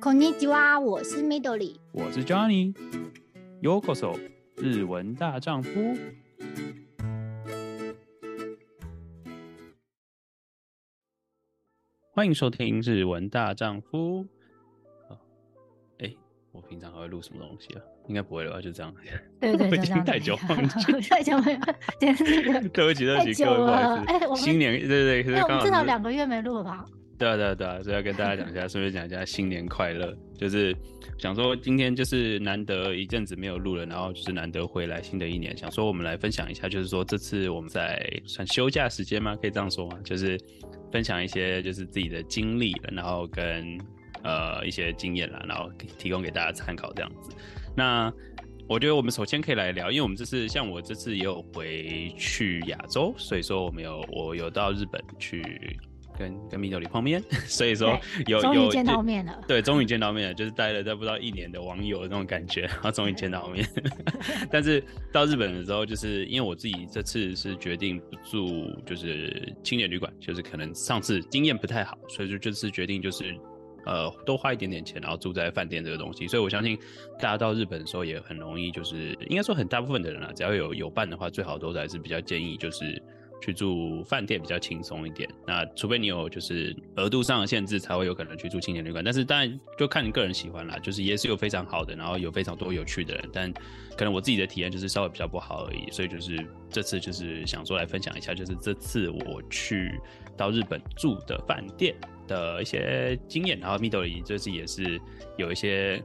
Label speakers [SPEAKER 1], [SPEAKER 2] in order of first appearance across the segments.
[SPEAKER 1] こんにちは，我是 Midori，
[SPEAKER 2] 我是 Johnny。Yokoso，日文大丈夫。欢迎收听日文大丈夫。哎、欸，我平常还会录什么东西啊？应该不会了吧？就这样。
[SPEAKER 1] 对对对，
[SPEAKER 2] 已经太久忘记，
[SPEAKER 1] 太久没有。对不起，
[SPEAKER 2] 对不起，各位不好意思。哎，新年对对对，
[SPEAKER 1] 我们至少两个月没录了吧？
[SPEAKER 2] 对对对，所以要跟大家讲一下，顺便讲一下新年快乐。就是想说今天就是难得一阵子没有录了，然后就是难得回来新的一年，想说我们来分享一下，就是说这次我们在算休假时间吗？可以这样说吗？就是分享一些就是自己的经历，然后跟呃一些经验啦，然后提供给大家参考这样子。那我觉得我们首先可以来聊，因为我们这次像我这次也有回去亚洲，所以说我们有我有到日本去。跟跟 Midori 碰面，所以说有有终于
[SPEAKER 1] 见到面了。
[SPEAKER 2] 对，终于见到面了，就是待了在不到一年的网友的那种感觉，然后终于见到面。但是到日本的时候，就是因为我自己这次是决定不住，就是青年旅馆，就是可能上次经验不太好，所以就这次决定就是呃多花一点点钱，然后住在饭店这个东西。所以我相信大家到日本的时候也很容易，就是应该说很大部分的人啊，只要有有伴的话，最好都还是比较建议就是。去住饭店比较轻松一点，那除非你有就是额度上的限制，才会有可能去住青年旅馆。但是当然就看你个人喜欢啦，就是也是有非常好的，然后有非常多有趣的人，但可能我自己的体验就是稍微比较不好而已。所以就是这次就是想说来分享一下，就是这次我去到日本住的饭店的一些经验，然后 Midori 这次也是有一些。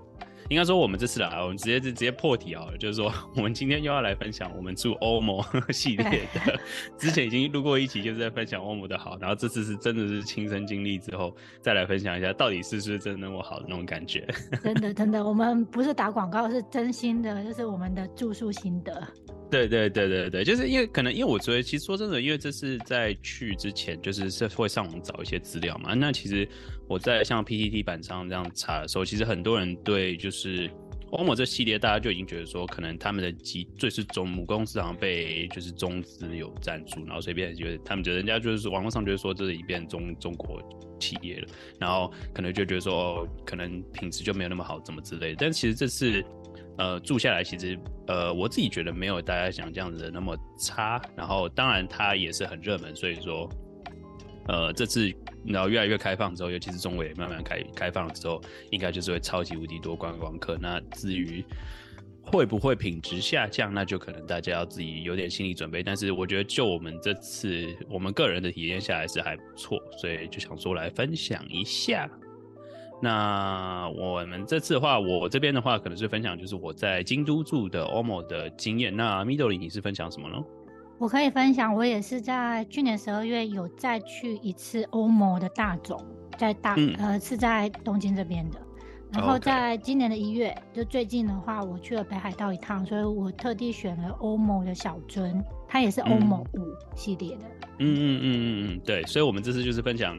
[SPEAKER 2] 应该说，我们这次来，我们直接就直接破题好了，就是说，我们今天又要来分享我们住 OMO 系列的。之前已经录过一期，就是在分享 OMO 的好，然后这次是真的是亲身经历之后，再来分享一下，到底是不是真的那么好的那种感觉。
[SPEAKER 1] 真的，真的，我们不是打广告，是真心的，就是我们的住宿心得。
[SPEAKER 2] 对对对对对，就是因为可能因为我觉得，其实说真的，因为这是在去之前，就是是会上网找一些资料嘛。那其实我在像 PTT 板上这样查的时候，其实很多人对就是 OMO 这系列，大家就已经觉得说，可能他们的机最是中母公司好像被就是中资有赞助，然后随便觉得他们觉得人家就是网络上觉得说这是已变中中国企业了，然后可能就觉得说哦，可能品质就没有那么好，怎么之类。但其实这次。呃，住下来其实，呃，我自己觉得没有大家想这样子的那么差。然后，当然它也是很热门，所以说，呃，这次然后越来越开放之后，尤其是中国也慢慢开开放了之后，应该就是会超级无敌多观光客。那至于会不会品质下降，那就可能大家要自己有点心理准备。但是我觉得，就我们这次我们个人的体验下来是还不错，所以就想说来分享一下。那我们这次的话，我这边的话可能是分享就是我在京都住的 OMO 的经验。那 Midori 你是分享什么呢？
[SPEAKER 1] 我可以分享，我也是在去年十二月有再去一次 OMO 的大总，在大、嗯、呃是在东京这边的。然后在今年的一月，就最近的话，我去了北海道一趟，所以我特地选了 OMO 的小樽，它也是 OMO 五系列的。
[SPEAKER 2] 嗯嗯嗯嗯嗯，对，所以我们这次就是分享。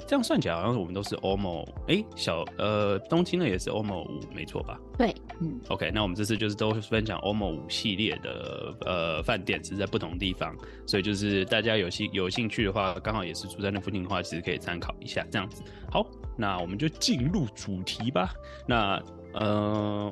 [SPEAKER 2] 这样算起来，好像是我们都是 OMO 哎、欸，小呃东京呢也是 OMO 五，没错吧？
[SPEAKER 1] 对，嗯。
[SPEAKER 2] OK，那我们这次就是都分享 OMO 五系列的呃饭店，只是在不同地方，所以就是大家有兴有兴趣的话，刚好也是住在那附近的话，其实可以参考一下这样子。好，那我们就进入主题吧。那呃。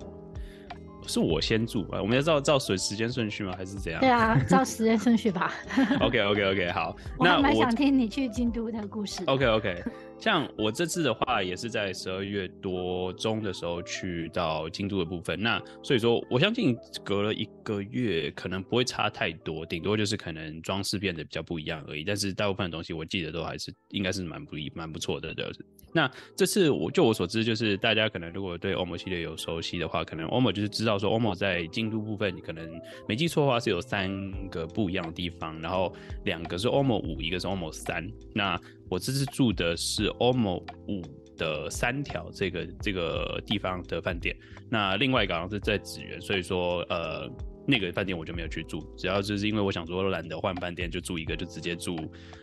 [SPEAKER 2] 是我先住啊？我们要照照顺时间顺序吗？还是怎样？
[SPEAKER 1] 对啊，照时间顺序吧。
[SPEAKER 2] OK OK OK，好。
[SPEAKER 1] 我还蛮想听你去京都的故事。
[SPEAKER 2] OK OK，像我这次的话，也是在十二月多中的时候去到京都的部分。那所以说，我相信隔了一个月，可能不会差太多，顶多就是可能装饰变得比较不一样而已。但是大部分的东西，我记得都还是应该是蛮不一蛮不错的，的。那这次我就我所知，就是大家可能如果对 OMO 系列有熟悉的话，可能 OMO 就是知道说 OMO 在京都部分，你可能没记错的话是有三个不一样的地方，然后两个是 OMO 五，一个是 OMO 三。那我这次住的是 OMO 五的三条这个这个地方的饭店，那另外一个好像是在紫园，所以说呃。那个饭店我就没有去住，主要就是因为我想说懒得换饭店，就住一个就直接住。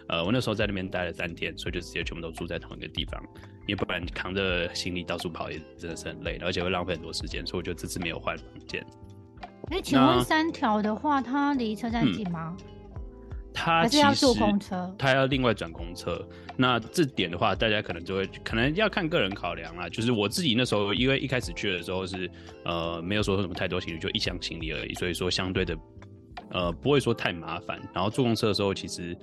[SPEAKER 2] 呃，我那时候在那边待了三天，所以就直接全部都住在同一个地方，因为不然扛着行李到处跑也真的是很累，而且会浪费很多时间，所以我就这次没有换房间。
[SPEAKER 1] 哎、欸，请问三条的话，它离车站近吗？
[SPEAKER 2] 他
[SPEAKER 1] 还是要坐公车，
[SPEAKER 2] 他要另外转公车。那这点的话，大家可能就会可能要看个人考量啦。就是我自己那时候，因为一开始去的时候是呃没有说什么太多行李，就一箱行李而已，所以说相对的呃不会说太麻烦。然后坐公车的时候，其实。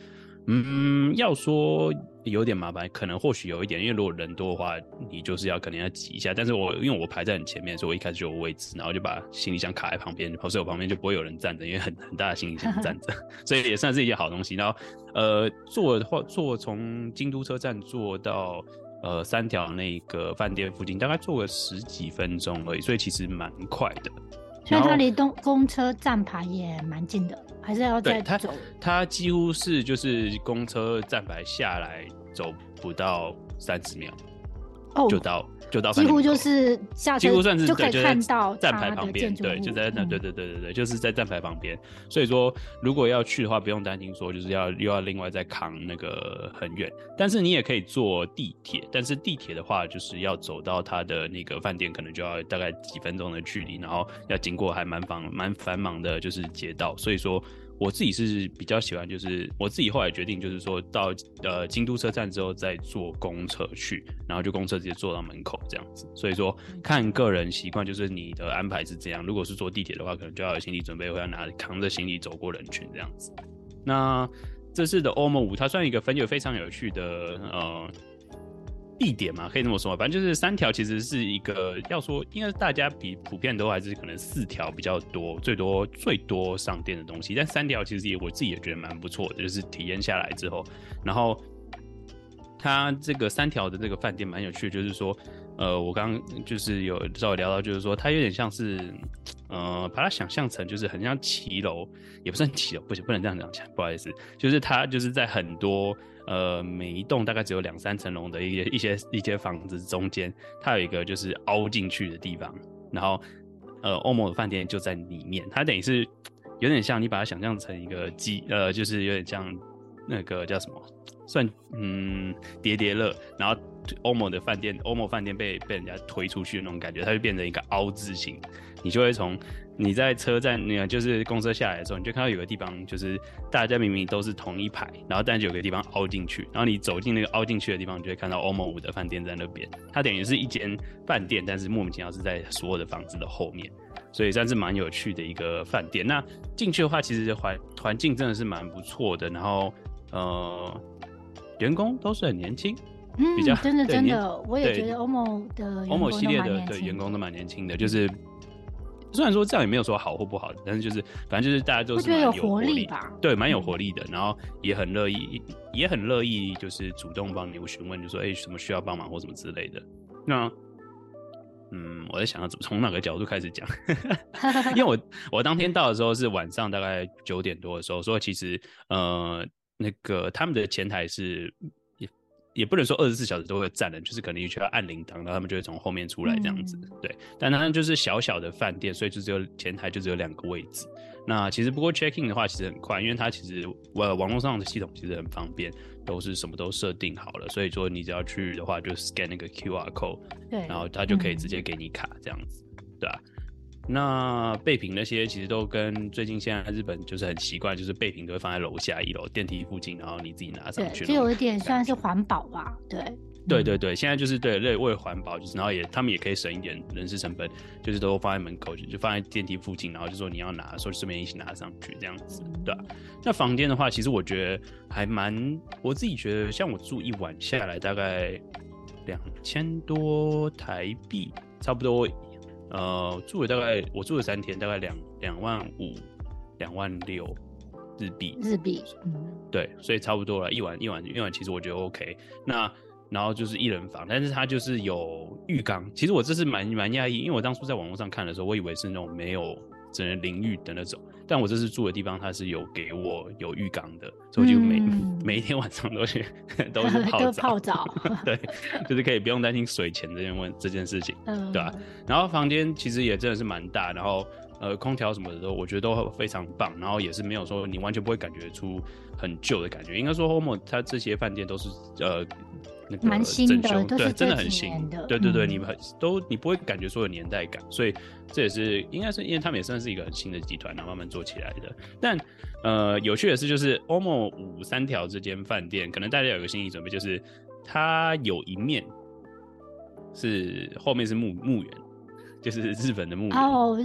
[SPEAKER 2] 嗯，要说有点麻烦，可能或许有一点，因为如果人多的话，你就是要可能要挤一下。但是我因为我排在很前面，所以我一开始就有位置，然后就把行李箱卡在旁边，所以我旁边就不会有人站着，因为很很大的行李箱站着，所以也算是一件好东西。然后呃，坐的话，坐从京都车站坐到呃三条那个饭店附近，大概坐个十几分钟而已，所以其实蛮快的。
[SPEAKER 1] 所以它离东公车站牌也蛮近的。还是要再走，
[SPEAKER 2] 它几乎是就是公车站牌下来走不到三十秒，哦，就到就到，
[SPEAKER 1] 几乎就是下车，
[SPEAKER 2] 几乎算是
[SPEAKER 1] 就可以看到
[SPEAKER 2] 站牌旁边，对，就在那，对对对对对，就是在站牌旁边。所以说，如果要去的话，不用担心说就是要又要另外再扛那个很远，但是你也可以坐地铁，但是地铁的话，就是要走到它的那个饭店，可能就要大概几分钟的距离，然后要经过还蛮繁蛮繁忙的，就是街道，所以说。我自己是比较喜欢，就是我自己后来决定，就是说到呃京都车站之后再坐公车去，然后就公车直接坐到门口这样子。所以说看个人习惯，就是你的安排是这样。如果是坐地铁的话，可能就要有心理准备，会要拿扛着行李走过人群这样子。那这次的欧盟五，它算一个分有非常有趣的呃。地点嘛，可以这么说，反正就是三条，其实是一个要说，应该是大家比普遍都还是可能四条比较多，最多最多上店的东西。但三条其实也我自己也觉得蛮不错的，就是体验下来之后，然后它这个三条的这个饭店蛮有趣的，就是说，呃，我刚刚就是有稍微聊到，就是说它有点像是，呃，把它想象成就是很像骑楼，也不算骑楼，不行，不能这样讲，不好意思，就是它就是在很多。呃，每一栋大概只有两三层楼的一些一些一间房子中间，它有一个就是凹进去的地方，然后呃，欧盟的饭店就在里面，它等于是有点像你把它想象成一个鸡，呃，就是有点像那个叫什么，算嗯叠叠乐，然后欧盟的饭店，欧盟饭店被被人家推出去的那种感觉，它就变成一个凹字形，你就会从。你在车站，那就是公车下来的时候，你就看到有个地方，就是大家明明都是同一排，然后但是有个地方凹进去，然后你走进那个凹进去的地方，你就会看到欧盟五的饭店在那边。它等于是一间饭店，但是莫名其妙是在所有的房子的后面，所以算是蛮有趣的一个饭店。那进去的话，其实环环境真的是蛮不错的，然后呃，员工都是很年轻，
[SPEAKER 1] 嗯，
[SPEAKER 2] 比较
[SPEAKER 1] 真的真的，我也觉得欧盟的欧盟
[SPEAKER 2] 系列的对员工都蛮年轻的，就是。虽然说这样也没有说好或不好，但是就是反正就是大家都是蛮有活力吧，对，蛮有活力的，然后也很乐意，也很乐意就是主动帮你询问，就说哎、欸、什么需要帮忙或什么之类的。那嗯，我在想要怎么从哪个角度开始讲，因为我我当天到的时候是晚上大概九点多的时候，所以其实呃那个他们的前台是。也也不能说二十四小时都会站人，就是可能你需要按铃铛，然后他们就会从后面出来这样子。嗯、对，但他就是小小的饭店，所以就只有前台就只有两个位置。那其实不过 check in 的话其实很快，因为它其实呃网络上的系统其实很方便，都是什么都设定好了，所以说你只要去的话就 scan 那个 QR code，对，然后它就可以直接给你卡这样子，嗯、对吧、啊？那备品那些其实都跟最近现在日本就是很习惯，就是备品都会放在楼下一楼电梯附近，然后你自己拿上去。
[SPEAKER 1] 就有一点算是环保吧，对。
[SPEAKER 2] 对对对，现在就是对为为环保，就是然后也他们也可以省一点人事成本，就是都放在门口，就就放在电梯附近，然后就说你要拿的时候顺便一起拿上去这样子，对吧？那房间的话，其实我觉得还蛮，我自己觉得像我住一晚下来大概两千多台币，差不多。呃，住了大概我住了三天，大概两两万五、两万六日币。
[SPEAKER 1] 日币，嗯，
[SPEAKER 2] 对，所以差不多了，一晚一晚一晚，其实我觉得 OK。那然后就是一人房，但是它就是有浴缸。其实我这是蛮蛮讶异，因为我当初在网络上看的时候，我以为是那种没有只能淋浴的那种。但我这次住的地方，它是有给我有浴缸的，所以我就每、嗯、每一天晚上都去 都是泡澡，
[SPEAKER 1] 泡澡
[SPEAKER 2] 对，就是可以不用担心水钱这件问这件事情，嗯、对吧、啊？然后房间其实也真的是蛮大，然后呃空调什么的都我觉得都非常棒，然后也是没有说你完全不会感觉出很旧的感觉。应该说 HOMO 它这些饭店都是呃那个
[SPEAKER 1] 新的，
[SPEAKER 2] 对，真的很新
[SPEAKER 1] 的，
[SPEAKER 2] 对对对，你们都你不会感觉说有年代感，所以这也是应该是因为他们也算是一个很新的集团，然后慢慢做起来的。但呃，有趣的是，就是欧盟五三条这间饭店，可能大家有个心理准备，就是它有一面是后面是墓墓园。就是日本的墓园哦，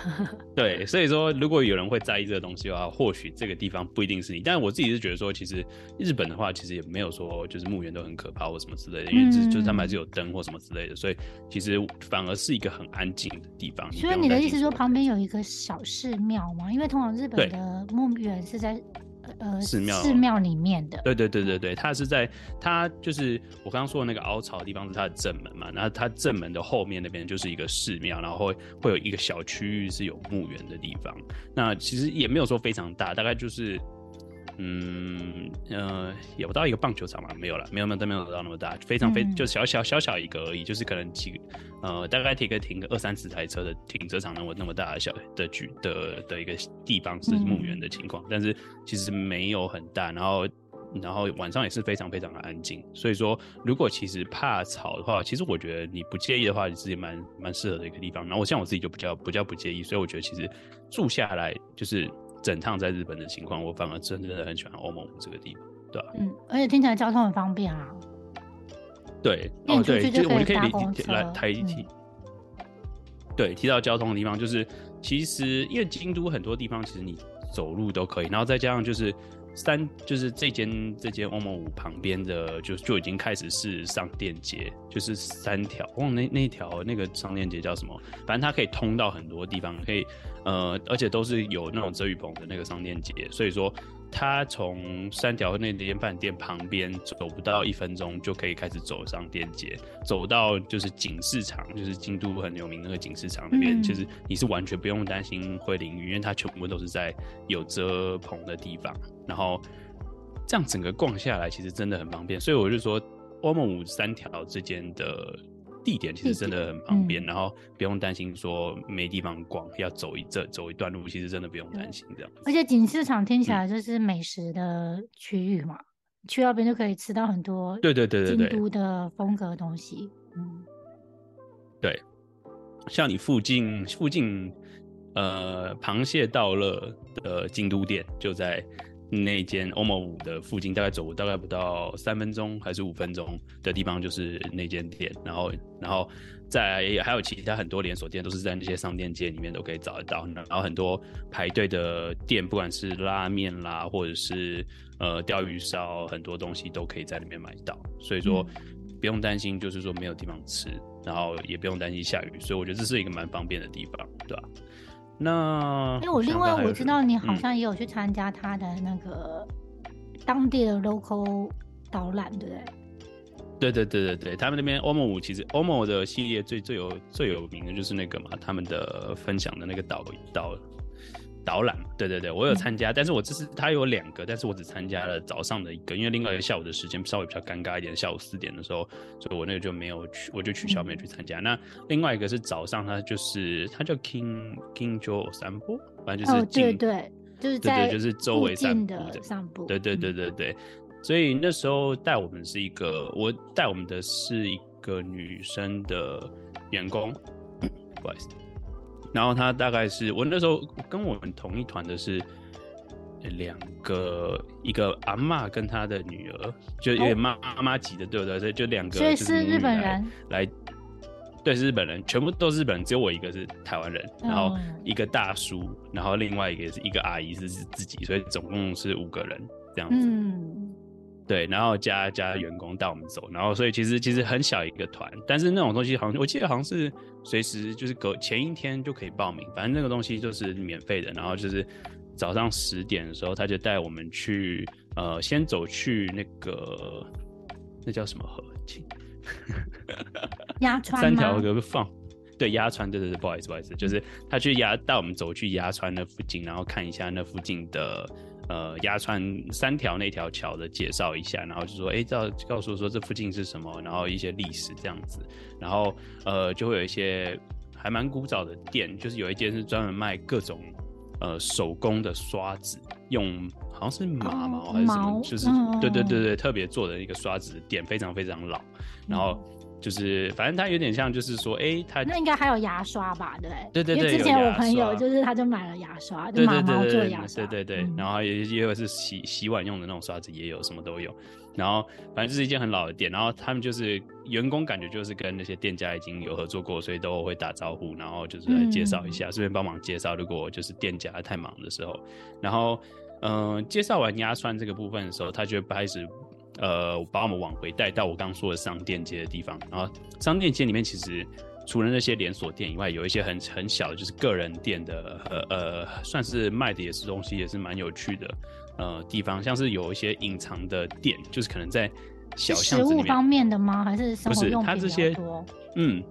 [SPEAKER 2] 对，所以说如果有人会在意这个东西的话，或许这个地方不一定是你。但是我自己是觉得说，其实日本的话，其实也没有说就是墓园都很可怕或什么之类的，因为就是就是他们还是有灯或什么之类的，所以其实反而是一个很安静的地方。
[SPEAKER 1] 所以你的意思说旁边有一个小寺庙吗？因为通常日本的墓园是在。呃，寺庙寺庙里面的，
[SPEAKER 2] 对对对对对，它是在它就是我刚刚说的那个凹槽的地方是它的正门嘛，然后它正门的后面那边就是一个寺庙，然后会会有一个小区域是有墓园的地方，那其实也没有说非常大，大概就是。嗯呃，也不到一个棒球场嘛？没有了，没有没有，都没有到那么大，非常非就小小小小一个而已，就是可能几个呃，大概停个停个二三十台车的停车场那么那么大的小的局的的一个地方是墓园的情况，嗯、但是其实没有很大，然后然后晚上也是非常非常的安静，所以说如果其实怕吵的话，其实我觉得你不介意的话，你自己蛮蛮适合的一个地方。然后我像我自己就比较比较不介意，所以我觉得其实住下来就是。整趟在日本的情况，我反而真的很喜欢欧盟这个地方，对吧？
[SPEAKER 1] 嗯，而且听起来交通很方便啊。
[SPEAKER 2] 对，哦对，就是我就可以来台一提。
[SPEAKER 1] 嗯、
[SPEAKER 2] 对，提到交通的地方，就是其实因为京都很多地方其实你走路都可以，然后再加上就是三，就是这间这间欧盟五旁边的就就已经开始是商店街，就是三条，忘了那那条那个商店街叫什么，反正它可以通到很多地方，可以。呃，而且都是有那种遮雨棚的那个商店街，所以说他从三条那间饭店旁边走不到一分钟就可以开始走上店街，走到就是锦市场，就是京都很有名那个锦市场那边，其实、嗯、你是完全不用担心会淋雨，因为它全部都是在有遮棚的地方，然后这样整个逛下来其实真的很方便，所以我就说欧梦五三条之间的。地点其实真的很方便，嗯、然后不用担心说没地方逛，要走一这走一段路，其实真的不用担心这样。
[SPEAKER 1] 而且锦市场听起来就是美食的区域嘛，嗯、去那边就可以吃到很多对对对对京都的风格的东西。嗯，
[SPEAKER 2] 对，像你附近附近呃螃蟹道乐的京都店就在。那间欧盟五的附近，大概走大概不到三分钟还是五分钟的地方，就是那间店。然后，然后在还有其他很多连锁店，都是在那些商店街里面都可以找得到。然后很多排队的店，不管是拉面啦，或者是呃钓鱼烧，很多东西都可以在里面买到。所以说不用担心，就是说没有地方吃，然后也不用担心下雨。所以我觉得这是一个蛮方便的地方，对吧？那
[SPEAKER 1] 因为我另外我知道你好像也有去参加他的那个当地的 local 导览，对不对？
[SPEAKER 2] 对对对对对，他们那边欧盟五其实欧盟的系列最最有最有名的就是那个嘛，他们的分享的那个导导。导览，对对对，我有参加，嗯、但是我这是他有两个，但是我只参加了早上的一个，因为另外一个下午的时间稍微比较尴尬一点，下午四点的时候，所以我那个就没有去，我就取消没有去参加。嗯、那另外一个是早上，他就是他叫 King King Joe 散步，反正就是、哦、
[SPEAKER 1] 对对，就是在
[SPEAKER 2] 对对就是周围散步
[SPEAKER 1] 的散步，
[SPEAKER 2] 对对对对对，嗯、所以那时候带我们是一个，我带我们的是一个女生的员工，不好意思。然后他大概是我那时候跟我们同一团的是两个，一个阿妈跟他的女儿，就有点妈妈级的，对不对？所以就两个，
[SPEAKER 1] 所以是日本人
[SPEAKER 2] 来，对，是日本人，全部都是日本人，只有我一个是台湾人。然后一个大叔，然后另外一个是一个阿姨是自己，所以总共是五个人这样子。嗯，对，然后加加员工带我们走，然后所以其实其实很小一个团，但是那种东西好像我记得好像是。随时就是隔前一天就可以报名，反正那个东西就是免费的。然后就是早上十点的时候，他就带我们去，呃，先走去那个那叫什么河？
[SPEAKER 1] 鸭川
[SPEAKER 2] 三条河放，对，鸭川，对对对，不好意思，不好意思，就是他去鸭带我们走去鸭川那附近，然后看一下那附近的。呃，鸭川三条那条桥的介绍一下，然后就说，哎，告告诉我说这附近是什么，然后一些历史这样子，然后呃，就会有一些还蛮古早的店，就是有一间是专门卖各种呃手工的刷子，用好像是马毛还是什么，就是对对对对，特别做的一个刷子店，非常非常老，然后。就是，反正它有点像，就是说，哎、欸，它
[SPEAKER 1] 那应该还有牙刷吧？对
[SPEAKER 2] 对对对，
[SPEAKER 1] 之前我朋友就是他就买了牙刷，就马毛做牙刷，
[SPEAKER 2] 对对对，然后也也有是洗洗碗用的那种刷子，也有什么都有。然后反正就是一间很老的店，然后他们就是员工感觉就是跟那些店家已经有合作过，所以都会打招呼，然后就是来介绍一下，顺便帮忙介绍。如果就是店家太忙的时候，然后嗯、呃，介绍完压酸这个部分的时候，他就开始。呃，把我们往回带到我刚刚说的商店街的地方。然后商店街里面其实除了那些连锁店以外，有一些很很小的，就是个人店的，呃呃，算是卖的也是东西，也是蛮有趣的呃地方。像是有一些隐藏的店，就是可能在小巷子里面。食物
[SPEAKER 1] 方面的吗？还是生活用品比较多？
[SPEAKER 2] 不是，它这些，嗯，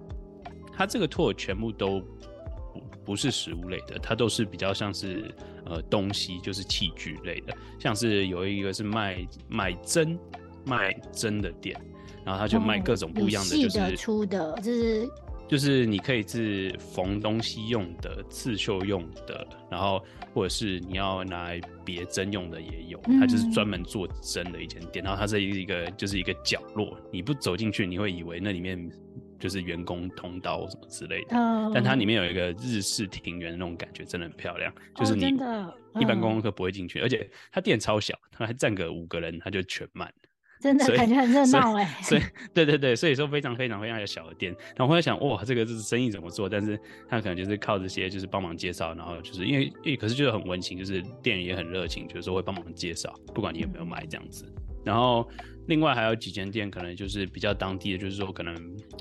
[SPEAKER 2] 它这个 tour 全部都不不是食物类的，它都是比较像是呃东西，就是器具类的，像是有一个是卖卖针。卖针的店，然后他就卖各种不一样的，就是、
[SPEAKER 1] 的粗的，就是
[SPEAKER 2] 就是你可以是缝东西用的、刺绣用的，然后或者是你要拿来别针用的也有。它就是专门做针的一间店，然后它是一个就是一个角落，你不走进去，你会以为那里面就是员工通道什么之类的。哦、但它里面有一个日式庭园那种感觉，真的很漂亮。就是你一般观光客不会进去，而且它店超小，它还站个五个人，它就全满。
[SPEAKER 1] 真的感觉很热闹哎，
[SPEAKER 2] 所以对对对，所以说非常非常非常有小的店，然后我在想哇，这个就是生意怎么做？但是他可能就是靠这些就是帮忙介绍，然后就是因为因为可是就是很温情，就是店员也很热情，就是说会帮忙介绍，不管你有没有买这样子。然后另外还有几间店，可能就是比较当地的，就是说可能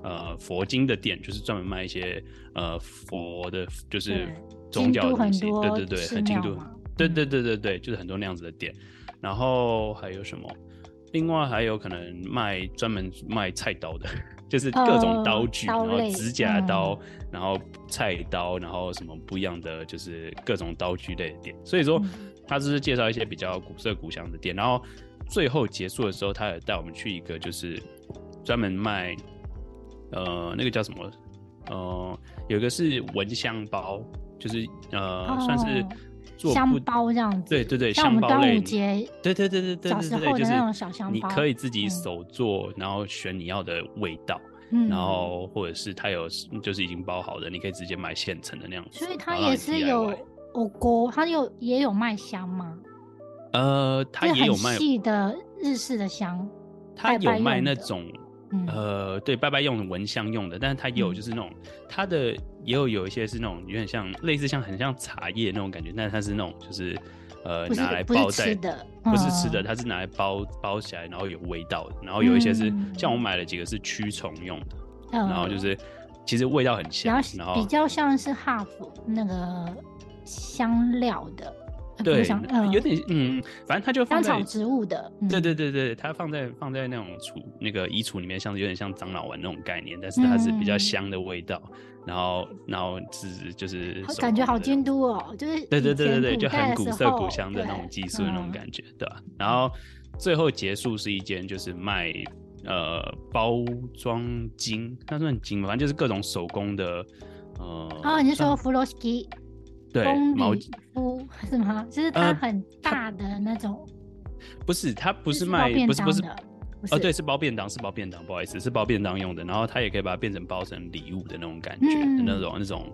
[SPEAKER 2] 呃佛经的店，就是专门卖一些呃佛的，就是宗教的东西，对对对，很京都，对对对对对，就是很多那样子的店。然后还有什么？另外还有可能卖专门卖菜刀的，就是各种刀具，呃、然后指甲刀，嗯、然后菜刀，然后什么不一样的，就是各种刀具类的店。所以说，他只是介绍一些比较古色古香的店。然后最后结束的时候，他也带我们去一个就是专门卖，呃，那个叫什么？呃，有一个是蚊香包，就是呃，哦、算是做。
[SPEAKER 1] 香包这样子，
[SPEAKER 2] 对对对，
[SPEAKER 1] 像我们端午节，
[SPEAKER 2] 对对对对对，
[SPEAKER 1] 小时候的那种小香包，
[SPEAKER 2] 就是你可以自己手做，然后选你要的味道，嗯，然后或者是它有就是已经包好的，你可以直接买现成的那样子。
[SPEAKER 1] 所以它也是有我锅，它有也有卖香吗？
[SPEAKER 2] 呃，它也有卖
[SPEAKER 1] 细的日式的香，
[SPEAKER 2] 它有卖那种。呃，对，拜拜用的蚊香用的，但是它也有就是那种，嗯、它的也有有一些是那种有点像类似像很像茶叶那种感觉，但是它是那种就是呃
[SPEAKER 1] 是
[SPEAKER 2] 拿来包在，不是吃的，不是吃的，它是拿来包包起来，然后有味道的，然后有一些是、嗯、像我买了几个是驱虫用的，嗯、然后就是其实味道很香，然后
[SPEAKER 1] 比较像是哈弗那个香料的。
[SPEAKER 2] 对，有点嗯，反正它就放在
[SPEAKER 1] 草植物的，
[SPEAKER 2] 对对对对，它放在放在那种储那个衣橱里面，像有点像樟脑丸那种概念，但是它是比较香的味道，然后然后是就是
[SPEAKER 1] 感觉好监督哦，就是
[SPEAKER 2] 对对对对对，就很古色古香的那种技术的那种感觉，对吧？然后最后结束是一间就是卖呃包装金，那算金吧，反正就是各种手工的呃。
[SPEAKER 1] 哦，你是说弗洛斯基？
[SPEAKER 2] 对，毛巾
[SPEAKER 1] 是吗？就是它很大的那种，呃、
[SPEAKER 2] 不是，它不是卖，不是不是，哦，对，是包便当，是包便当，不好意思，是包便当用的。然后它也可以把它变成包成礼物的那种感觉，嗯、那种那种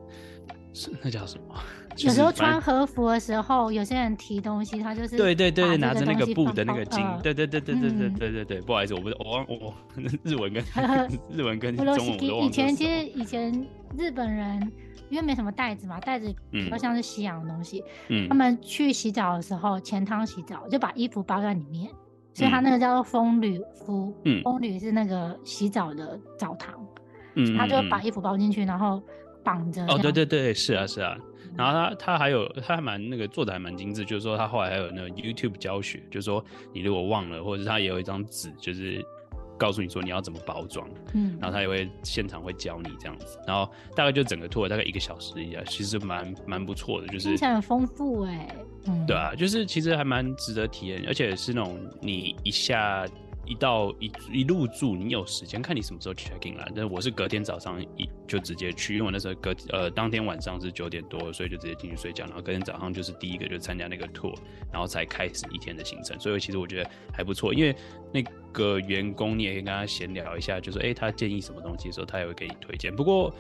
[SPEAKER 2] 是那叫什么？
[SPEAKER 1] 有时候穿和服的时候，有些人提东西，他就是
[SPEAKER 2] 对对对，拿着那个布的那个巾，呃、对对对对对对对对对，不好意思，我不是我我 日文跟 日文跟中文都忘。
[SPEAKER 1] 以前其实以前日本人。因为没什么袋子嘛，袋子比较像是西洋的东西。嗯，他们去洗澡的时候，前汤洗澡就把衣服包在里面，所以他那个叫做风吕敷。嗯，风吕是那个洗澡的澡堂。嗯，他就把衣服包进去，然后绑着。
[SPEAKER 2] 哦，对对对，是啊是啊。然后他他还有他还蛮那个做的还蛮精致，就是说他后来还有那个 YouTube 教学，就是说你如果忘了，或者是他也有一张纸，就是。告诉你说你要怎么包装，嗯，然后他也会现场会教你这样子，然后大概就整个 tour 大概一个小时一样，其实蛮蛮不错的，就是
[SPEAKER 1] 听起来很丰富哎，嗯，
[SPEAKER 2] 对啊，就是其实还蛮值得体验，而且是那种你一下一到一一入住，你有时间看你什么时候 check in 啦。但是我是隔天早上一就直接去，因为我那时候隔呃当天晚上是九点多，所以就直接进去睡觉，然后隔天早上就是第一个就参加那个 tour，然后才开始一天的行程。所以其实我觉得还不错，因为那个员工你也可以跟他闲聊一下，就说哎、他建议什么东西的时候，他也会给你推荐。不过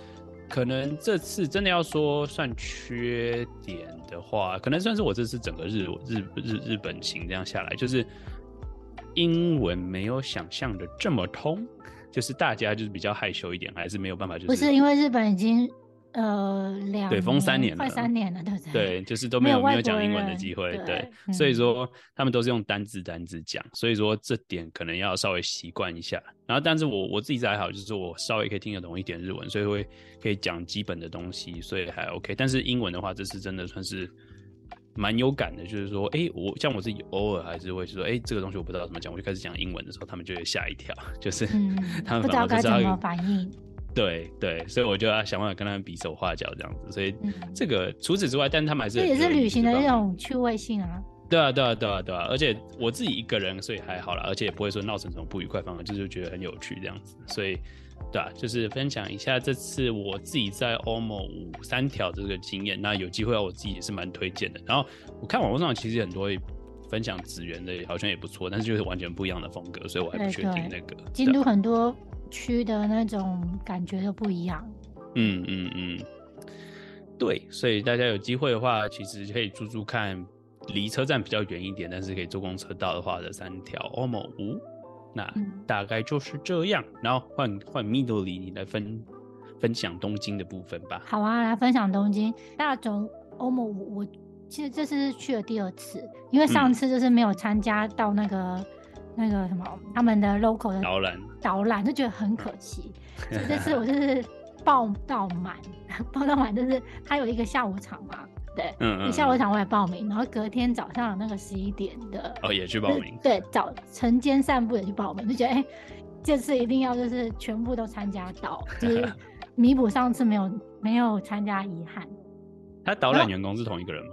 [SPEAKER 2] 可能这次真的要说算缺点的话，可能算是我这次整个日日日日本行这样下来，就是。英文没有想象的这么通，就是大家就是比较害羞一点，还是没有办法。就是
[SPEAKER 1] 不是因为日本已经呃两
[SPEAKER 2] 对封三年了，
[SPEAKER 1] 快三年了，对不对？
[SPEAKER 2] 对，就是都没有没有讲英文的机会，对，对嗯、所以说他们都是用单字单字讲，所以说这点可能要稍微习惯一下。然后，但是我我自己还好，就是我稍微可以听得懂一点日文，所以会可以讲基本的东西，所以还 OK。但是英文的话，这次真的算是。蛮有感的，就是说，哎、欸，我像我自己偶尔还是会说，哎、欸，这个东西我不知道怎么讲，我就开始讲英文的时候，他们就会吓一跳，就是、嗯、他们
[SPEAKER 1] 不知道该怎么反应。
[SPEAKER 2] 对对，所以我就要想办法跟他们比手画脚这样子。所以这个、嗯、除此之外，但他们还是这也
[SPEAKER 1] 是旅行的一种趣味性啊。
[SPEAKER 2] 对啊对啊对啊对啊，而且我自己一个人，所以还好啦，而且也不会说闹成什么不愉快，反而就是觉得很有趣这样子，所以。对啊，就是分享一下这次我自己在 OMO 五三条这个经验。那有机会我自己也是蛮推荐的。然后我看网络上其实很多分享紫园的，好像也不错，但是就是完全不一样的风格，所以我还不确定那个
[SPEAKER 1] 京都很多区的那种感觉都不一样。
[SPEAKER 2] 嗯嗯嗯，对，所以大家有机会的话，其实可以住住看离车站比较远一点，但是可以坐公车到的话的三条 OMO 五。那大概就是这样，嗯、然后换换 Midori 你来分分享东京的部分吧。
[SPEAKER 1] 好啊，来分享东京大总 OMO。我其实这次去了第二次，因为上次就是没有参加到那个、嗯、那个什么他们的 local 的导览，导览就觉得很可惜。所以这次我就是报到满，报到满就是他有一个下午场嘛。对，嗯，嗯，下午场我也报名，然后隔天早上那个十一点的
[SPEAKER 2] 哦也去报名，
[SPEAKER 1] 对，早晨间散步也去报名，就觉得哎、欸，这次一定要就是全部都参加到，就是 弥补上次没有没有参加遗憾。
[SPEAKER 2] 他导览员工是同一个人吗？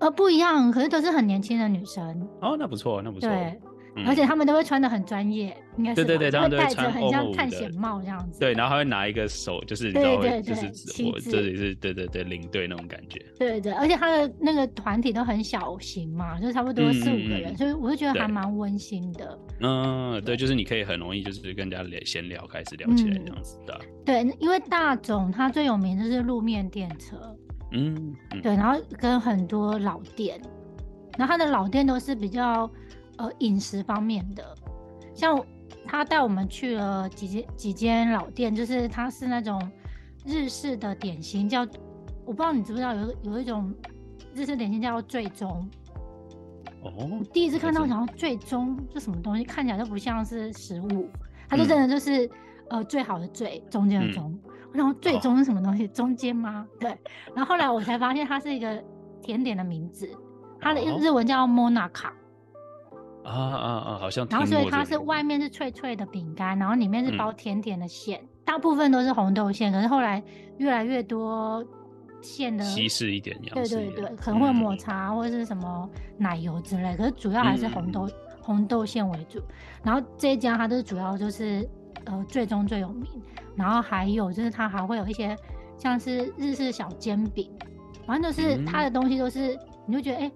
[SPEAKER 1] 呃，不一样，可是都是很年轻的女生。
[SPEAKER 2] 哦，那不错，那不错。
[SPEAKER 1] 对。而且他们都会穿的很专业，应该是
[SPEAKER 2] 对对对，他们都会
[SPEAKER 1] 戴着很像探险帽这样子。
[SPEAKER 2] 对，然后还会拿一个手，就是你知道，就是我这里是对对对领队那种感觉。
[SPEAKER 1] 对对对，而且他的那个团体都很小型嘛，就差不多四五个人，所以我就觉得还蛮温馨的。
[SPEAKER 2] 嗯，对，就是你可以很容易就是跟人家聊闲聊，开始聊起来这样子的。
[SPEAKER 1] 对，因为大总他最有名就是路面电车，嗯，对，然后跟很多老店，然后他的老店都是比较。呃，饮食方面的，像他带我们去了几间几间老店，就是它是那种日式的点心，叫我不知道你知不知道有有一种日式点心叫最终。哦，我第一次看到，我想说最终是什么东西？看起来就不像是食物，它就真的就是、嗯、呃最好的最中间的中。嗯、我想说最终是什么东西？中间吗？对。然后后来我才发现它是一个甜点的名字，它的日文叫 Monaka。
[SPEAKER 2] 啊啊啊！好像。
[SPEAKER 1] 然后所以它是外面是脆脆的饼干，然后里面是包甜甜的馅，嗯、大部分都是红豆馅，可是后来越来越多馅的
[SPEAKER 2] 稀释一点，
[SPEAKER 1] 对对对，可能会抹茶或者是什么奶油之类，嗯、可是主要还是红豆、嗯、红豆馅为主。然后这一家它都是主要就是呃最终最有名，然后还有就是它还会有一些像是日式小煎饼，反正就是它的东西都是、嗯、你就觉得哎。欸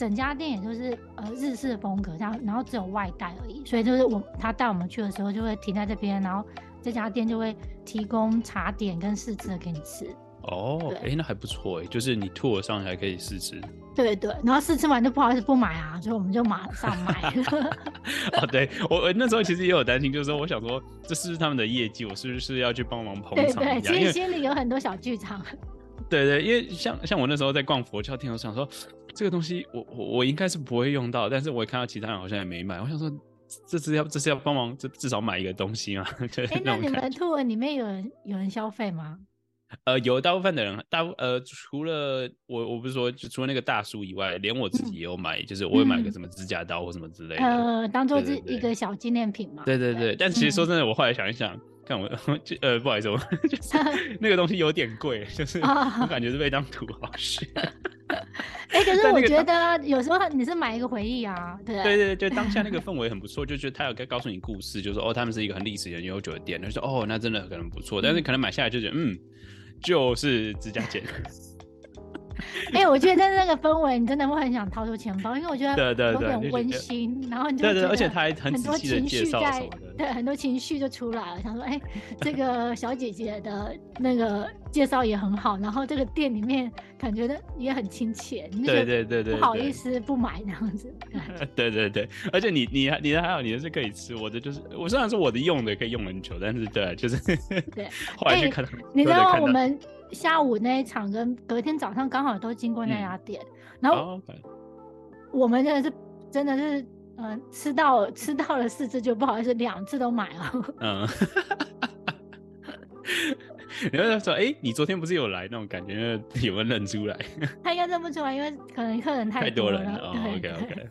[SPEAKER 1] 整家店也就是呃日式风格这样，然后只有外带而已，所以就是我他带我们去的时候就会停在这边，然后这家店就会提供茶点跟试吃的给你吃。
[SPEAKER 2] 哦，哎、欸，那还不错哎，就是你 tour 上还可以试吃。
[SPEAKER 1] 对对，然后试吃完就不好意思不买啊，所以我们就马上买了。
[SPEAKER 2] 哦，对我我那时候其实也有担心，就是说我想说这是不是他们的业绩，我是不是要去帮忙捧场？
[SPEAKER 1] 对对，其实心里有很多小剧场。
[SPEAKER 2] 对对，因为像像我那时候在逛佛教店，我想说。这个东西我我我应该是不会用到，但是我也看到其他人好像也没买。我想说，这是要这是要帮忙，这至少买一个东西嘛。对。哎、欸，
[SPEAKER 1] 那你们的 tour 里面有人有人消费吗？
[SPEAKER 2] 呃，有大部分的人，大呃除了我我不是说就除了那个大叔以外，连我自己也有买，嗯、就是我会买个什么指甲刀或什么之类的，
[SPEAKER 1] 呃，当做是一个小纪念品嘛。
[SPEAKER 2] 对对对，对，但其实说真的，我后来想一想。嗯看我，就呃，不好意思，我 就是 那个东西有点贵，就是我感觉是被当土豪使。
[SPEAKER 1] 哎、欸，可是我觉得有时候你是买一个回忆啊，对对
[SPEAKER 2] 对对，就当下那个 氛围很不错，就觉得他有该告诉你故事，就说哦，他们是一个很历史很悠久的店，他说哦，那真的可能不错，但是可能买下来就觉得嗯，就是指甲剪。
[SPEAKER 1] 哎、欸，我觉得在那个氛围，你真的会很想掏出钱包，因为我觉得有点温馨，然后你就觉得
[SPEAKER 2] 而且他还很多情绪在，
[SPEAKER 1] 对，很多情绪就出来了。想说，哎、欸，这个小姐姐的那个介绍也很好，然后这个店里面感觉的也很亲切，
[SPEAKER 2] 对对对对，
[SPEAKER 1] 不好意思不买这样子。
[SPEAKER 2] 对对对，而且你你你的还好，你的是可以吃，我的就是我虽然说我的用的可以用很久，但是对，就是对，后来就看到，
[SPEAKER 1] 你知道我们。下午那一场跟隔天早上刚好都经过那家店，嗯、然后我们真的是真的是嗯、呃、吃到吃到了四次就不好意思两次都买了。嗯，
[SPEAKER 2] 然后他说：“哎、欸，你昨天不是有来那种感觉？有没有认出来？”
[SPEAKER 1] 他应该认不出来，因为可能客人太多了。
[SPEAKER 2] 太多人了。
[SPEAKER 1] 对
[SPEAKER 2] OK OK。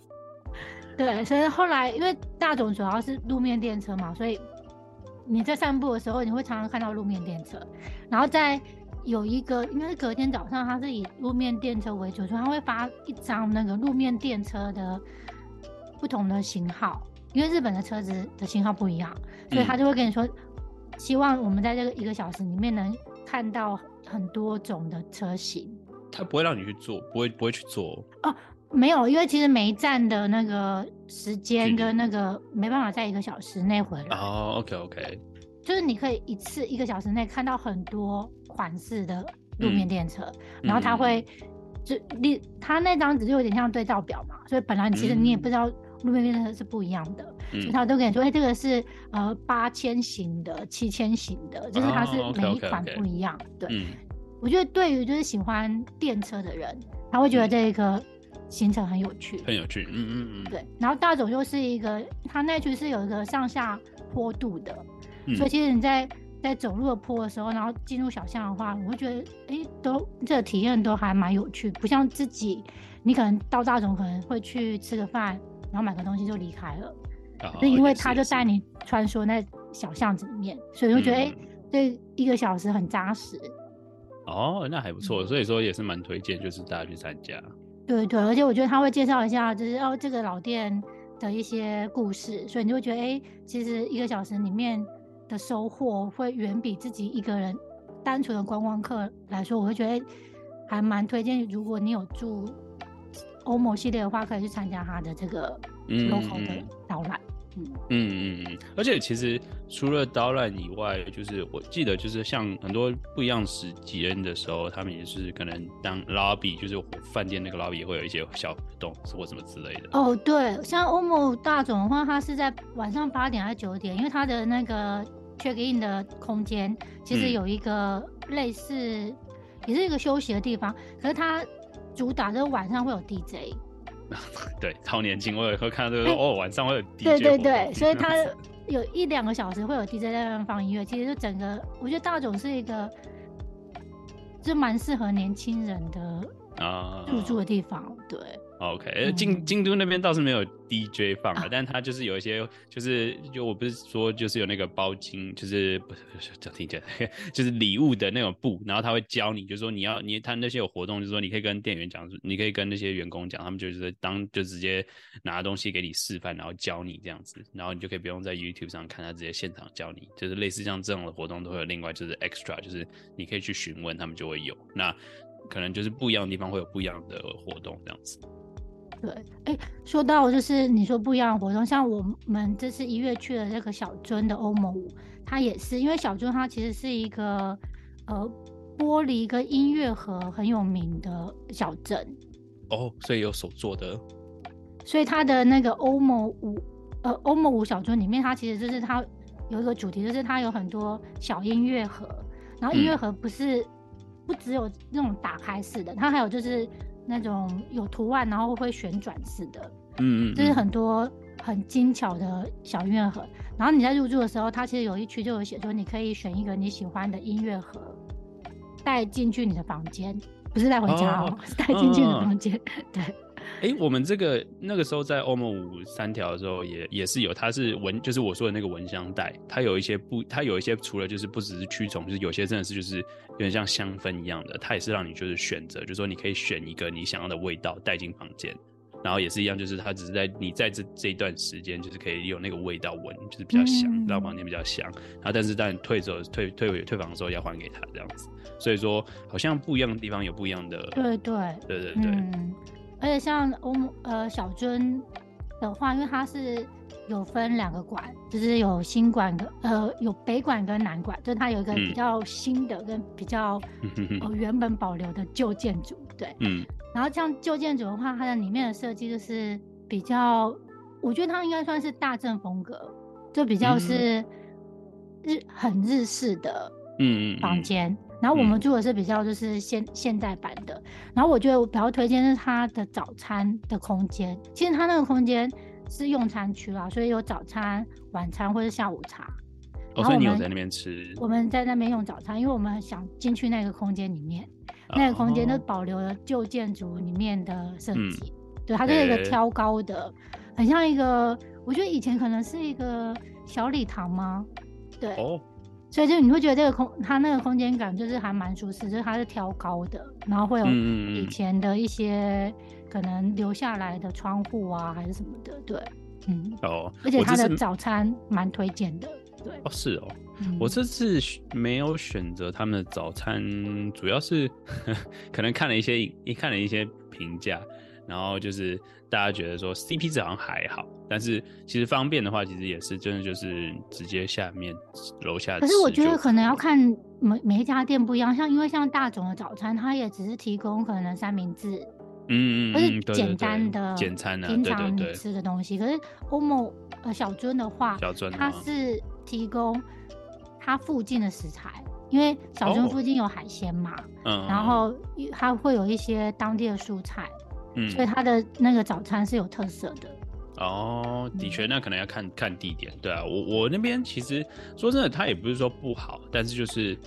[SPEAKER 1] 对，所以后来因为大总主要是路面电车嘛，所以你在散步的时候你会常常看到路面电车，然后在。有一个，应该是隔天早上，他是以路面电车为主，所以他会发一张那个路面电车的不同的型号，因为日本的车子的型号不一样，所以他就会跟你说，嗯、希望我们在这个一个小时里面能看到很多种的车型。
[SPEAKER 2] 他不会让你去坐，不会不会去坐
[SPEAKER 1] 哦，没有，因为其实每一站的那个时间跟那个没办法在一个小时内回来。
[SPEAKER 2] 哦，OK OK，
[SPEAKER 1] 就是你可以一次一个小时内看到很多。款式的路面电车，嗯、然后他会、嗯、就你他那张纸就有点像对照表嘛，所以本来其实你也不知道路面电车是不一样的，嗯、所以他都跟你说，哎、欸，这个是呃八千型的、七千型的，就是它是每一款不一样。哦、okay, okay, okay. 对，嗯、我觉得对于就是喜欢电车的人，他会觉得这个行程很有趣，
[SPEAKER 2] 很有趣。嗯嗯嗯。
[SPEAKER 1] 对，然后大总又是一个，他那区是有一个上下坡度的，嗯、所以其实你在。在走路的坡的时候，然后进入小巷的话，我会觉得，哎、欸，都这个体验都还蛮有趣，不像自己，你可能到大总可能会去吃个饭，然后买个东西就离开了。那、哦、因为他就带你穿梭在小巷子里面，所以就觉得，哎、这一个小时很扎实。
[SPEAKER 2] 哦，那还不错，所以说也是蛮推荐，就是大家去参加。
[SPEAKER 1] 对对，而且我觉得他会介绍一下，就是哦这个老店的一些故事，所以你就会觉得，哎、欸，其实一个小时里面。的收获会远比自己一个人单纯的观光客来说，我会觉得还蛮推荐。如果你有住欧盟系列的话，可以去参加他的这个 local 的导览。嗯嗯
[SPEAKER 2] 嗯嗯，而且其实除了导览以外，就是我记得就是像很多不一样时间的时候，他们也是可能当 lobby，就是饭店那个 lobby 也会有一些小活动或什么之类的。
[SPEAKER 1] 哦，对，像欧盟大总的话，他是在晚上八点还是九点？因为他的那个。Check in 的空间其实有一个类似，嗯、也是一个休息的地方，可是它主打就是晚上会有 DJ。
[SPEAKER 2] 对，超年轻，我也会看到这个、欸、哦，晚上会有 DJ。
[SPEAKER 1] 对对对，所以它有一两个小时会有 DJ 在那边放音乐。其实就整个，我觉得大总是一个就蛮适合年轻人的啊入住的地方。啊、对。
[SPEAKER 2] OK，京京都那边倒是没有 DJ 放啊，但他就是有一些，就是就我不是说就是有那个包金，就是不是讲听见，就是礼物的那种布，然后他会教你，就是说你要你他那些有活动，就是说你可以跟店员讲，你可以跟那些员工讲，他们就是当就直接拿东西给你示范，然后教你这样子，然后你就可以不用在 YouTube 上看他直接现场教你，就是类似像这样的活动都会有另外就是 extra，就是你可以去询问他们就会有，那可能就是不一样的地方会有不一样的活动这样子。
[SPEAKER 1] 对，哎，说到就是你说不一样的活动，像我们这次一月去的这个小樽的欧盟五，它也是因为小樽它其实是一个呃玻璃跟音乐盒很有名的小镇
[SPEAKER 2] 哦，所以有手做的，
[SPEAKER 1] 所以它的那个欧盟五呃欧盟五小樽里面，它其实就是它有一个主题，就是它有很多小音乐盒，然后音乐盒不是、嗯、不只有那种打开式的，它还有就是。那种有图案，然后会旋转式的，嗯，嗯嗯，就是很多很精巧的小音乐盒。然后你在入住的时候，它其实有一区就有写说，你可以选一个你喜欢的音乐盒，带进去你的房间，不是带回家哦，是带进去你的房间。哦、对，
[SPEAKER 2] 哎、欸，我们这个那个时候在欧盟五三条的时候也，也也是有，它是蚊，就是我说的那个蚊香袋，它有一些不，它有一些除了就是不只是驱虫，就是有些真的是就是有点像香氛一样的，它也是让你就是选择，就是说你可以选一个你想要的味道带进房间，然后也是一样，就是它只是在你在这这一段时间就是可以有那个味道闻，就是比较香，让房间比较香，然后但是当你退走退退退房的时候要还给他这样子，所以说好像不一样的地方有不一样的，
[SPEAKER 1] 对对。
[SPEAKER 2] 对对对。嗯
[SPEAKER 1] 而且像欧呃小樽的话，因为它是有分两个馆，就是有新馆跟呃有北馆跟南馆，就是它有一个比较新的跟比较、嗯呃、原本保留的旧建筑，对，嗯，然后像旧建筑的话，它的里面的设计就是比较，我觉得它应该算是大正风格，就比较是日、嗯、很日式的嗯房间。嗯嗯然后我们住的是比较就是现、嗯、现代版的，然后我觉得我比较推荐是它的早餐的空间。其实它那个空间是用餐区啦，所以有早餐、晚餐或者下午茶。
[SPEAKER 2] 哦，所以你有在那边吃？
[SPEAKER 1] 我们在那边用早餐，因为我们想进去那个空间里面，哦、那个空间都保留了旧建筑里面的设计。嗯、对，它是一个挑高的，欸、很像一个，我觉得以前可能是一个小礼堂吗？对。哦所以就你会觉得这个空，它那个空间感就是还蛮舒适，就是它是挑高的，然后会有以前的一些可能留下来的窗户啊，还是什么的，对，嗯，哦，而且它的早餐蛮推荐的，对，
[SPEAKER 2] 哦，是哦，嗯、我这次没有选择他们的早餐，主要是 可能看了一些一看了一些评价。然后就是大家觉得说 CP 值好像还好，但是其实方便的话，其实也是真的就是直接下面楼下。
[SPEAKER 1] 可是我觉得可能要看每每一家店不一样，像因为像大总的早餐，它也只是提供可能三明治，嗯嗯，或是简单的简餐啊，平常你吃的东西。可是 OMO 呃小樽的话，小尊它是提供它附近的食材，因为小樽附近有海鲜嘛，嗯，然后它会有一些当地的蔬菜。嗯，所以它的那个早餐是有特色的。
[SPEAKER 2] 哦，的确，那可能要看看地点。对啊，我我那边其实说真的，它也不是说不好，但是就是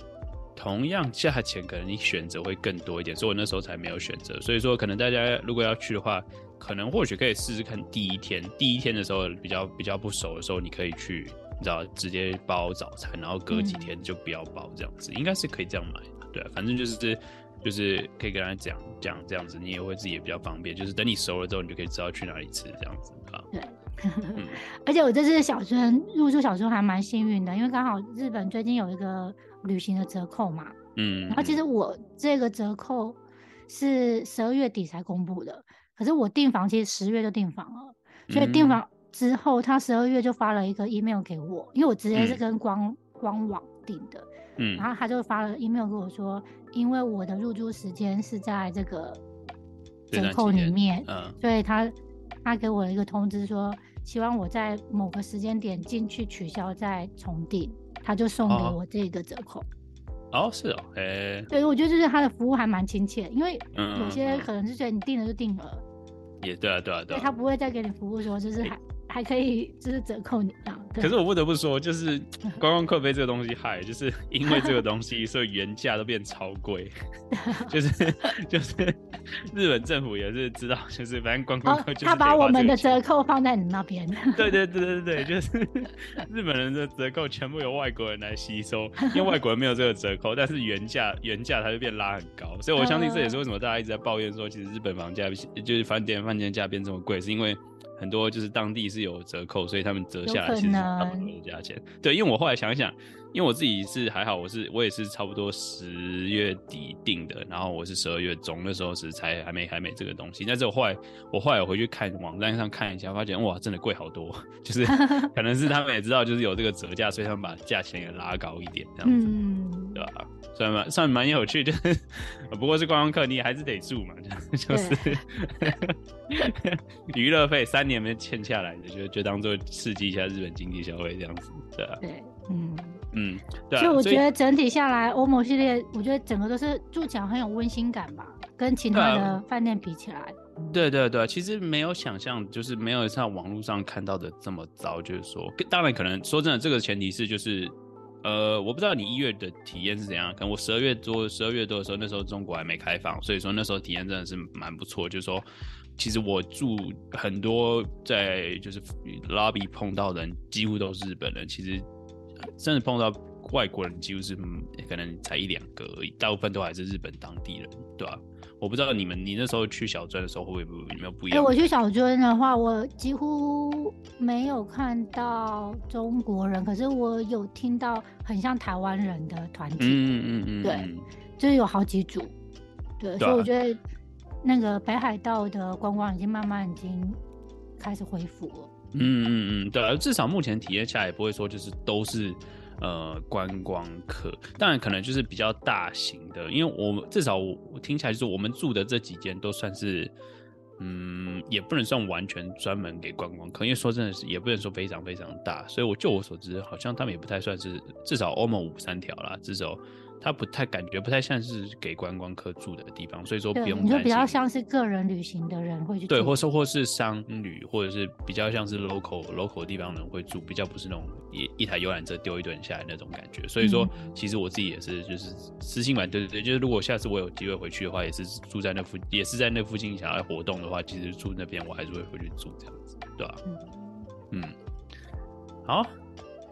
[SPEAKER 2] 同样价钱，可能你选择会更多一点，所以我那时候才没有选择。所以说，可能大家如果要去的话，可能或许可以试试看第一天，第一天的时候比较比较不熟的时候，你可以去，你知道，直接包早餐，然后隔几天就不要包这样子，嗯、应该是可以这样买的。对啊，反正就是。就是可以跟他讲讲这样子，你也会自己也比较方便。就是等你熟了之后，你就可以知道去哪里吃这样子啊。对，
[SPEAKER 1] 嗯、而且我这次小樽入住小樽还蛮幸运的，因为刚好日本最近有一个旅行的折扣嘛。嗯。然后其实我这个折扣是十二月底才公布的，可是我订房其实十月就订房了，所以订房之后他十二月就发了一个 email 给我，因为我直接是跟官、嗯、官网订的。嗯，然后他就发了 email 给我说，因为我的入住时间是在这个折扣里面，嗯，所以他他给我一个通知说，希望我在某个时间点进去取消再重订，他就送给我这个折扣。
[SPEAKER 2] 哦，是哦，哎，
[SPEAKER 1] 对，我觉得就是他的服务还蛮亲切，因为有些可能是觉得你定了就定了，
[SPEAKER 2] 也对啊，对啊，对，
[SPEAKER 1] 他不会再给你服务说就是还。还可以，就是折扣你这样。
[SPEAKER 2] 可是我不得不说，就是观光客被这个东西害，就是因为这个东西，所以原价都变超贵。就是就是日本政府也是知道，就是反正观光客就是、哦、他把我们的折扣放在你那边。对对对对对，就是日本人的折扣全部由外国人来吸收，因为外国人没有这个折扣，但是原价原价它就变拉很高，所以我相信这也是为什么大家一直在抱怨说，其实日本房价就是饭店饭店价变这么贵，是因为。很多就是当地是有折扣，所以他们折下来其实是差不多的价钱。对，因为我后来想一想，因为我自己是还好，我是我也是差不多十月底订的，然后我是十二月中的时候是才还没还没这个东西。但是我后来我后来我回去看网站上看一下，发现哇，真的贵好多，就是 可能是他们也知道就是有这个折价，所以他们把价钱也拉高一点这样子，嗯、对吧？算蛮算蛮有趣，就是不过是观光客，你也还是得住嘛，就是娱乐费三年没欠下来的，就就当做刺激一下日本经济消费这样子，对啊，
[SPEAKER 1] 对，嗯
[SPEAKER 2] 嗯，对啊。
[SPEAKER 1] 所以我觉得整体下来，欧盟系列，我觉得整个都是住起来很有温馨感吧，跟其他的饭店比起来。
[SPEAKER 2] 对对对，其实没有想象，就是没有像网络上看到的这么糟，就是说，当然可能说真的，这个前提是就是。呃，我不知道你一月的体验是怎样，可能我十二月多、十二月多的时候，那时候中国还没开放，所以说那时候体验真的是蛮不错。就是说，其实我住很多在就是 lobby 碰到的人，几乎都是日本人。其实真的碰到外国人，几乎是可能才一两个而已，大部分都还是日本当地人，对吧、我不知道你们，你那时候去小樽的时候会不会有没有不一样？哎、
[SPEAKER 1] 欸，我去小樽的话，我几乎没有看到中国人，可是我有听到很像台湾人的团体。嗯嗯嗯，对，就是有好几组。对，所以我觉得那个北海道的观光已经慢慢已经开始恢复了。
[SPEAKER 2] 嗯嗯嗯，对啊，至少目前体验下来也不会说就是都是。呃，观光客当然可能就是比较大型的，因为我至少我，我听起来就是我们住的这几间都算是，嗯，也不能算完全专门给观光客，因为说真的是也不能说非常非常大，所以我就我所知，好像他们也不太算是至少欧盟五三条啦，至少。它不太感觉不太像是给观光客住的地方，所以说不用。
[SPEAKER 1] 你就比较像是个人旅行的人会去住。
[SPEAKER 2] 对，或是或是商旅，或者是比较像是 local local 地方人会住，比较不是那种一一台游览车丢一顿下来那种感觉。所以说，嗯、其实我自己也是，就是私心版，对对对，就是如果下次我有机会回去的话，也是住在那附，也是在那附近想要活动的话，其实住那边我还是会回去住这样子，对吧、嗯，好。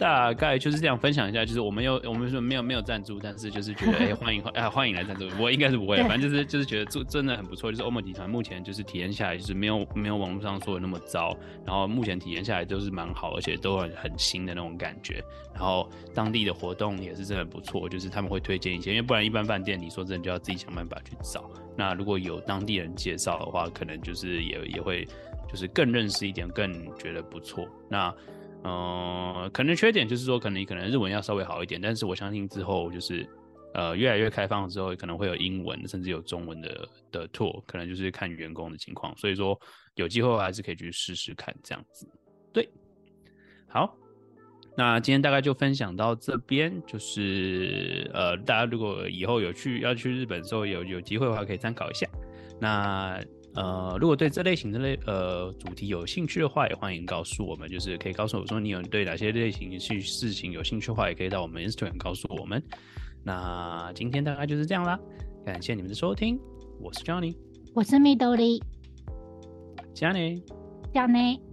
[SPEAKER 2] 大概就是这样分享一下，就是我们有我们说没有没有赞助，但是就是觉得哎、欸、欢迎欢啊欢迎来赞助，我应该是不会，反正就是就是觉得做真的很不错，就是欧盟集团目前就是体验下来就是没有没有网络上说的那么糟，然后目前体验下来都是蛮好，而且都很很新的那种感觉，然后当地的活动也是真的不错，就是他们会推荐一些，因为不然一般饭店你说真的就要自己想办法去找，那如果有当地人介绍的话，可能就是也也会就是更认识一点，更觉得不错，那。嗯、可能缺点就是说，可能可能日文要稍微好一点，但是我相信之后就是，呃，越来越开放之后，可能会有英文，甚至有中文的的 tour，可能就是看员工的情况，所以说有机会还是可以去试试看这样子。对，好，那今天大概就分享到这边，就是呃，大家如果以后有去要去日本的时候有有机会的话，可以参考一下。那。呃，如果对这类型的类呃主题有兴趣的话，也欢迎告诉我们，就是可以告诉我说你有对哪些类型去事情有兴趣的话，也可以到我们 Instagram 告诉我们。那今天大概就是这样啦，感谢你们的收听，我是 Johnny，
[SPEAKER 1] 我是 Midori，
[SPEAKER 2] 加内，
[SPEAKER 1] 加内。